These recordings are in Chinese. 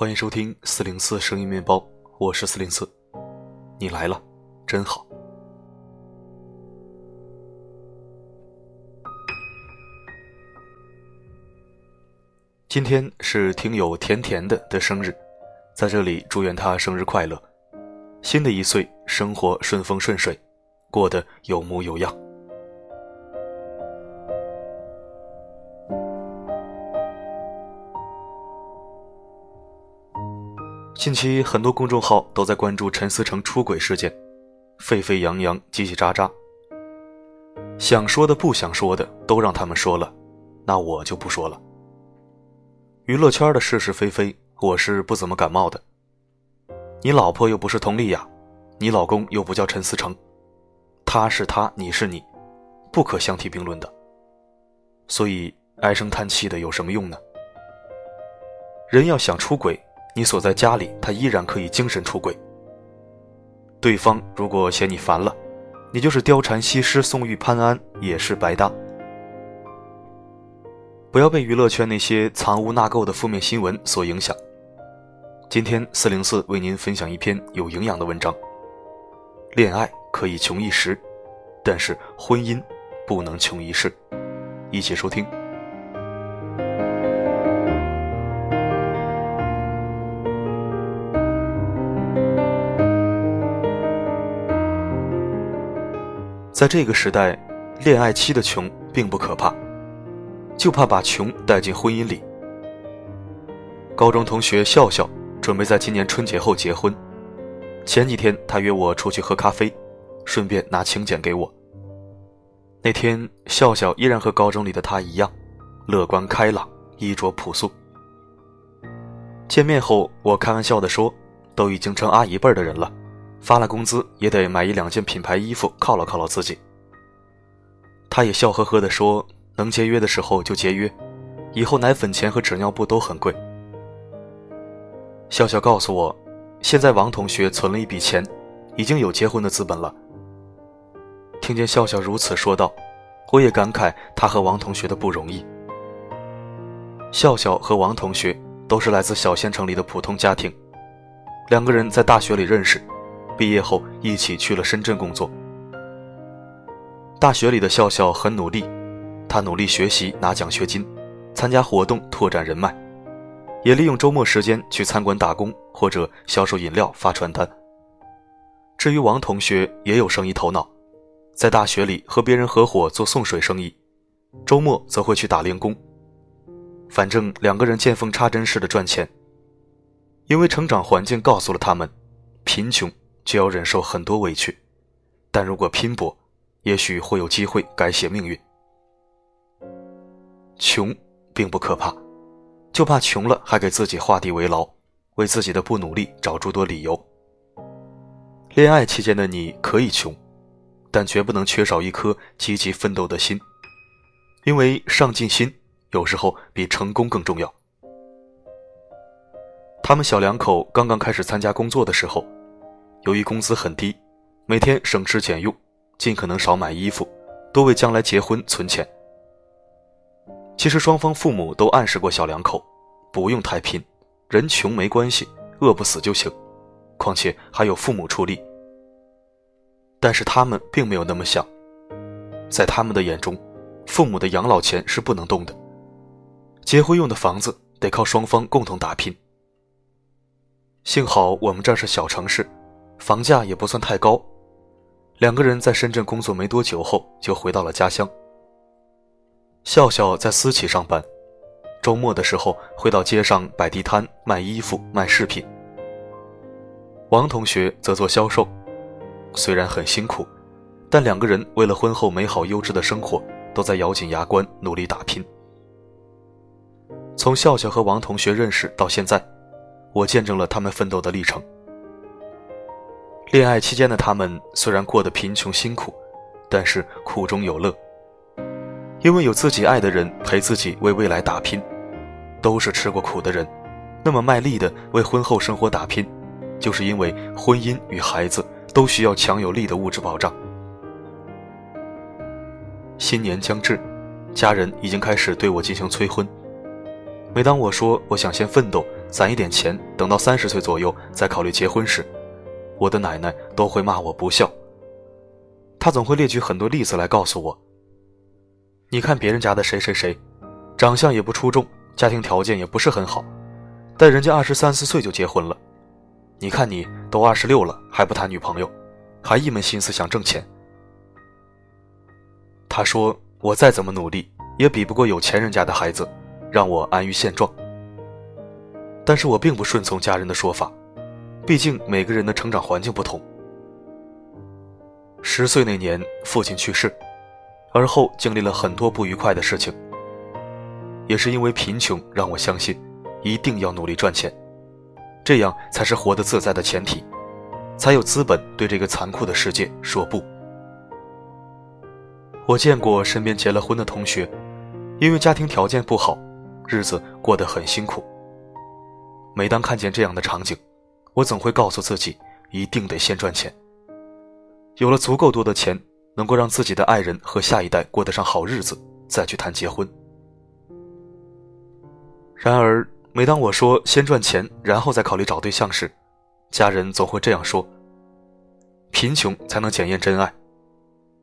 欢迎收听四零四声音面包，我是四零四，你来了，真好。今天是听友甜甜的的生日，在这里祝愿他生日快乐，新的一岁生活顺风顺水，过得有模有样。近期很多公众号都在关注陈思诚出轨事件，沸沸扬扬，叽叽喳喳。想说的不想说的都让他们说了，那我就不说了。娱乐圈的是是非非，我是不怎么感冒的。你老婆又不是佟丽娅，你老公又不叫陈思诚，他是他，你是你，不可相提并论的。所以唉声叹气的有什么用呢？人要想出轨。你锁在家里，他依然可以精神出轨。对方如果嫌你烦了，你就是貂蝉西施、宋玉潘安也是白搭。不要被娱乐圈那些藏污纳垢的负面新闻所影响。今天四零四为您分享一篇有营养的文章。恋爱可以穷一时，但是婚姻不能穷一世。一起收听。在这个时代，恋爱期的穷并不可怕，就怕把穷带进婚姻里。高中同学笑笑准备在今年春节后结婚，前几天他约我出去喝咖啡，顺便拿请柬给我。那天笑笑依然和高中里的他一样，乐观开朗，衣着朴素。见面后，我开玩笑地说：“都已经成阿姨辈的人了。”发了工资也得买一两件品牌衣服犒劳犒劳自己。他也笑呵呵地说：“能节约的时候就节约，以后奶粉钱和纸尿布都很贵。”笑笑告诉我，现在王同学存了一笔钱，已经有结婚的资本了。听见笑笑如此说道，我也感慨他和王同学的不容易。笑笑和王同学都是来自小县城里的普通家庭，两个人在大学里认识。毕业后一起去了深圳工作。大学里的笑笑很努力，他努力学习拿奖学金，参加活动拓展人脉，也利用周末时间去餐馆打工或者销售饮料发传单。至于王同学也有生意头脑，在大学里和别人合伙做送水生意，周末则会去打零工。反正两个人见缝插针似的赚钱，因为成长环境告诉了他们，贫穷。就要忍受很多委屈，但如果拼搏，也许会有机会改写命运。穷并不可怕，就怕穷了还给自己画地为牢，为自己的不努力找诸多理由。恋爱期间的你可以穷，但绝不能缺少一颗积极奋斗的心，因为上进心有时候比成功更重要。他们小两口刚刚开始参加工作的时候。由于工资很低，每天省吃俭用，尽可能少买衣服，多为将来结婚存钱。其实双方父母都暗示过小两口，不用太拼，人穷没关系，饿不死就行，况且还有父母出力。但是他们并没有那么想，在他们的眼中，父母的养老钱是不能动的，结婚用的房子得靠双方共同打拼。幸好我们这是小城市。房价也不算太高，两个人在深圳工作没多久后就回到了家乡。笑笑在私企上班，周末的时候会到街上摆地摊卖衣服、卖饰品。王同学则做销售，虽然很辛苦，但两个人为了婚后美好优质的生活，都在咬紧牙关努力打拼。从笑笑和王同学认识到现在，我见证了他们奋斗的历程。恋爱期间的他们虽然过得贫穷辛苦，但是苦中有乐，因为有自己爱的人陪自己为未来打拼，都是吃过苦的人，那么卖力的为婚后生活打拼，就是因为婚姻与孩子都需要强有力的物质保障。新年将至，家人已经开始对我进行催婚。每当我说我想先奋斗攒一点钱，等到三十岁左右再考虑结婚时，我的奶奶都会骂我不孝。她总会列举很多例子来告诉我：“你看别人家的谁谁谁，长相也不出众，家庭条件也不是很好，但人家二十三四岁就结婚了。你看你都二十六了还不谈女朋友，还一门心思想挣钱。”她说：“我再怎么努力，也比不过有钱人家的孩子，让我安于现状。”但是我并不顺从家人的说法，毕竟每个人的成长环境不同。十岁那年，父亲去世，而后经历了很多不愉快的事情。也是因为贫穷，让我相信，一定要努力赚钱，这样才是活得自在的前提，才有资本对这个残酷的世界说不。我见过身边结了婚的同学，因为家庭条件不好，日子过得很辛苦。每当看见这样的场景，我总会告诉自己，一定得先赚钱。有了足够多的钱，能够让自己的爱人和下一代过得上好日子，再去谈结婚。然而，每当我说先赚钱，然后再考虑找对象时，家人总会这样说：“贫穷才能检验真爱，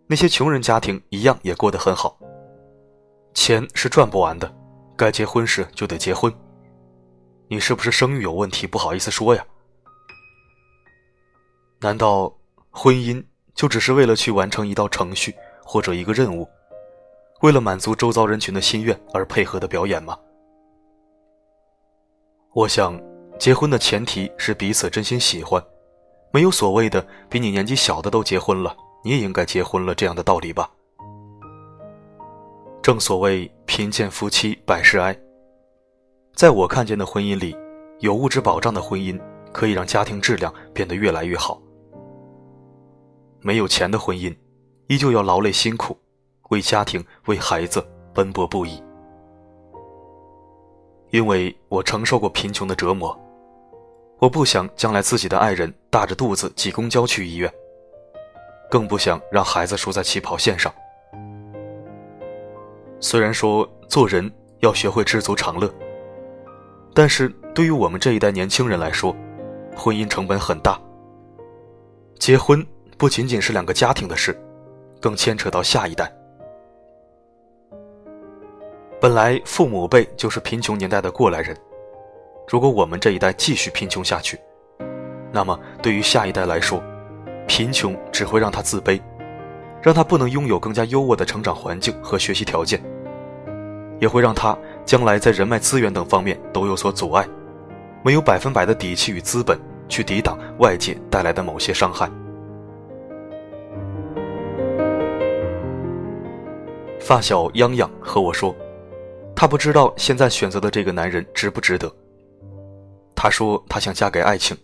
那些穷人家庭一样也过得很好。钱是赚不完的，该结婚时就得结婚。”你是不是生育有问题？不好意思说呀。难道婚姻就只是为了去完成一道程序或者一个任务，为了满足周遭人群的心愿而配合的表演吗？我想，结婚的前提是彼此真心喜欢，没有所谓的比你年纪小的都结婚了，你也应该结婚了这样的道理吧。正所谓贫贱夫妻百事哀。在我看见的婚姻里，有物质保障的婚姻可以让家庭质量变得越来越好。没有钱的婚姻，依旧要劳累辛苦，为家庭、为孩子奔波不已。因为我承受过贫穷的折磨，我不想将来自己的爱人大着肚子挤公交去医院，更不想让孩子输在起跑线上。虽然说做人要学会知足常乐。但是对于我们这一代年轻人来说，婚姻成本很大。结婚不仅仅是两个家庭的事，更牵扯到下一代。本来父母辈就是贫穷年代的过来人，如果我们这一代继续贫穷下去，那么对于下一代来说，贫穷只会让他自卑，让他不能拥有更加优渥的成长环境和学习条件，也会让他。将来在人脉资源等方面都有所阻碍，没有百分百的底气与资本去抵挡外界带来的某些伤害。发小泱泱和我说，她不知道现在选择的这个男人值不值得。她说她想嫁给爱情。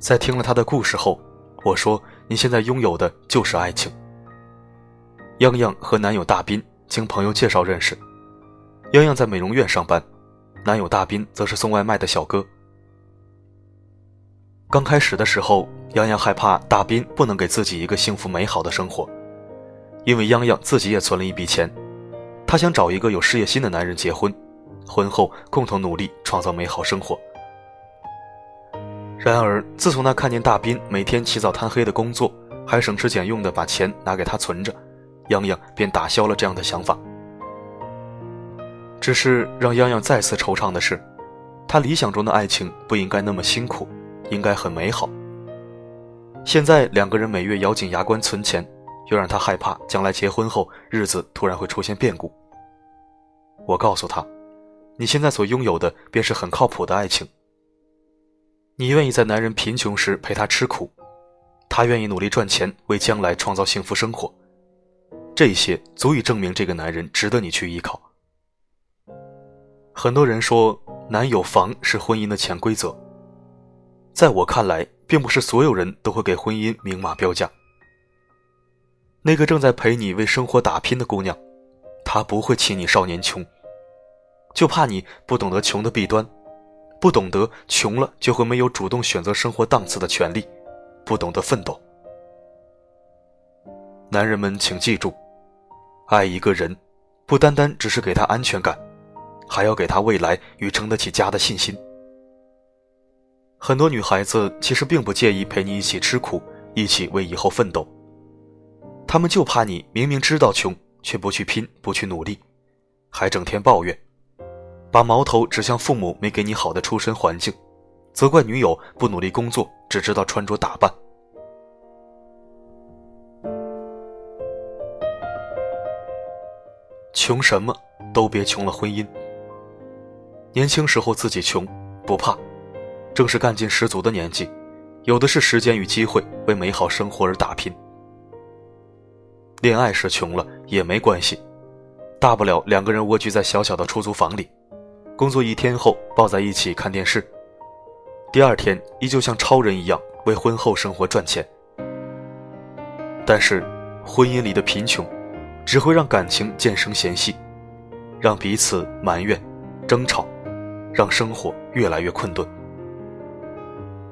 在听了他的故事后，我说你现在拥有的就是爱情。泱泱和男友大斌经朋友介绍认识。泱泱在美容院上班，男友大斌则是送外卖的小哥。刚开始的时候，泱泱害怕大斌不能给自己一个幸福美好的生活，因为泱泱自己也存了一笔钱，她想找一个有事业心的男人结婚，婚后共同努力创造美好生活。然而，自从她看见大斌每天起早贪黑的工作，还省吃俭用的把钱拿给他存着，泱泱便打消了这样的想法。只是让泱泱再次惆怅的是，他理想中的爱情不应该那么辛苦，应该很美好。现在两个人每月咬紧牙关存钱，又让他害怕将来结婚后日子突然会出现变故。我告诉他，你现在所拥有的便是很靠谱的爱情。你愿意在男人贫穷时陪他吃苦，他愿意努力赚钱为将来创造幸福生活，这些足以证明这个男人值得你去依靠。很多人说，男友房是婚姻的潜规则。在我看来，并不是所有人都会给婚姻明码标价。那个正在陪你为生活打拼的姑娘，她不会气你少年穷，就怕你不懂得穷的弊端，不懂得穷了就会没有主动选择生活档次的权利，不懂得奋斗。男人们，请记住，爱一个人，不单单只是给他安全感。还要给他未来与撑得起家的信心。很多女孩子其实并不介意陪你一起吃苦，一起为以后奋斗。他们就怕你明明知道穷，却不去拼，不去努力，还整天抱怨，把矛头指向父母没给你好的出身环境，责怪女友不努力工作，只知道穿着打扮。穷什么都别穷了婚姻。年轻时候自己穷不怕，正是干劲十足的年纪，有的是时间与机会为美好生活而打拼。恋爱时穷了也没关系，大不了两个人蜗居在小小的出租房里，工作一天后抱在一起看电视，第二天依旧像超人一样为婚后生活赚钱。但是，婚姻里的贫穷。只会让感情渐生嫌隙，让彼此埋怨、争吵，让生活越来越困顿。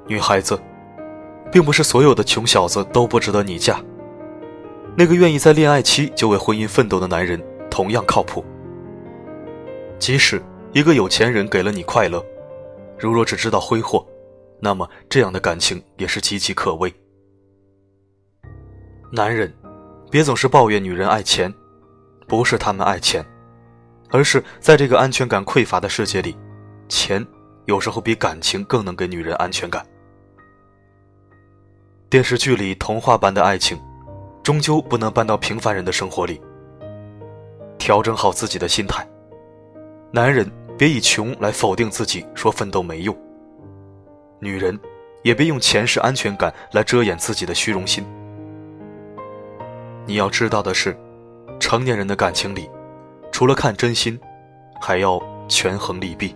女孩子，并不是所有的穷小子都不值得你嫁。那个愿意在恋爱期就为婚姻奋斗的男人同样靠谱。即使一个有钱人给了你快乐，如若只知道挥霍，那么这样的感情也是岌岌可危。男人。别总是抱怨女人爱钱，不是他们爱钱，而是在这个安全感匮乏的世界里，钱有时候比感情更能给女人安全感。电视剧里童话般的爱情，终究不能搬到平凡人的生活里。调整好自己的心态，男人别以穷来否定自己，说奋斗没用；女人也别用钱是安全感来遮掩自己的虚荣心。你要知道的是，成年人的感情里，除了看真心，还要权衡利弊。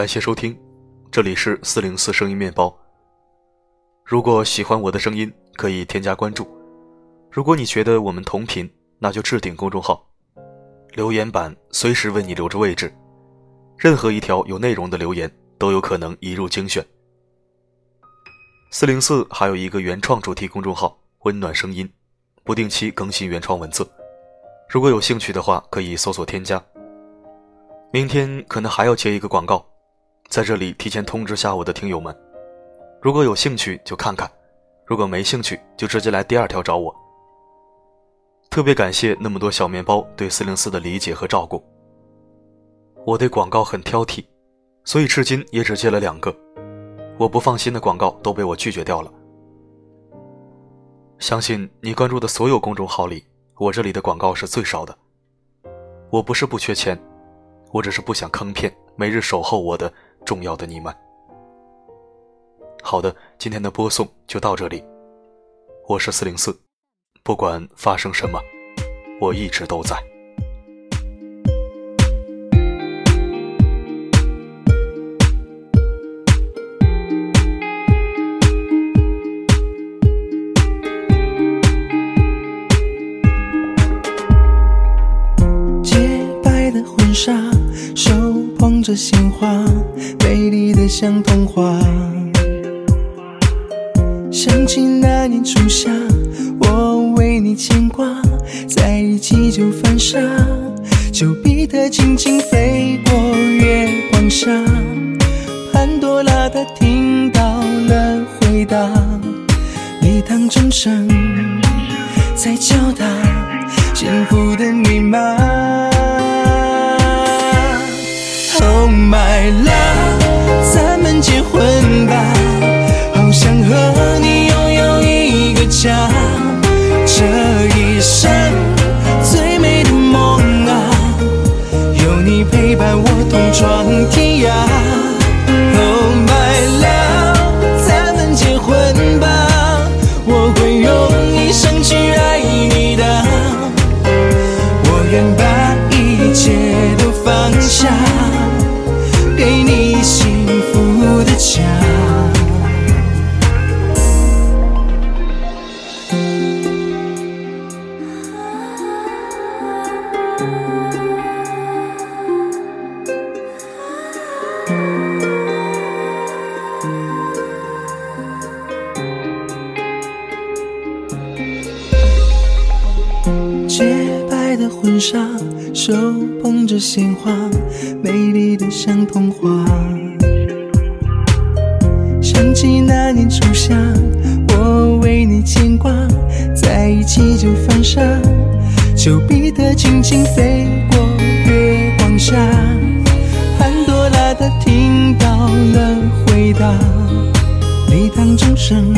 感谢收听。这里是四零四声音面包。如果喜欢我的声音，可以添加关注。如果你觉得我们同频，那就置顶公众号，留言板随时为你留着位置。任何一条有内容的留言都有可能一入精选。四零四还有一个原创主题公众号“温暖声音”，不定期更新原创文字。如果有兴趣的话，可以搜索添加。明天可能还要接一个广告。在这里提前通知下我的听友们，如果有兴趣就看看，如果没兴趣就直接来第二条找我。特别感谢那么多小面包对四零四的理解和照顾。我对广告很挑剔，所以至今也只接了两个，我不放心的广告都被我拒绝掉了。相信你关注的所有公众号里，我这里的广告是最少的。我不是不缺钱，我只是不想坑骗每日守候我的。重要的你们，好的，今天的播送就到这里。我是四零四，不管发生什么，我一直都在。一起就犯傻，丘比特轻轻飞过月光下，潘多拉她听到了回答，礼堂钟声在敲打幸福的密码。Oh my love，你陪伴我同闯天涯。洁白的婚纱手捧着鲜花美丽的像童话礼堂钟声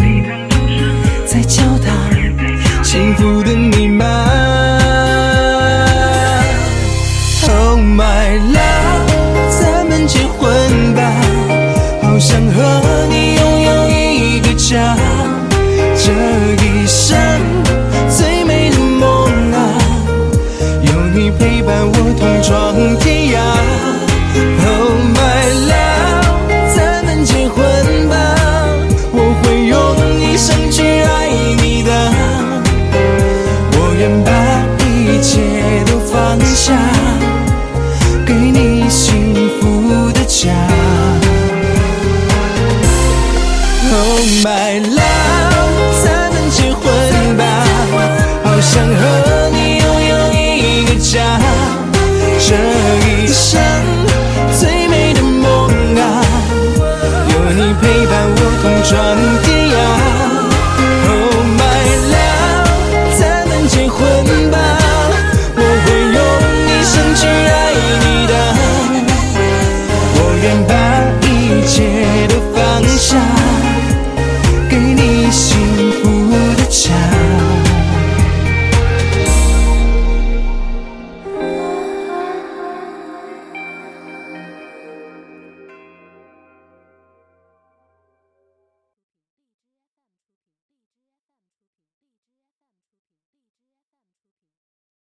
在敲打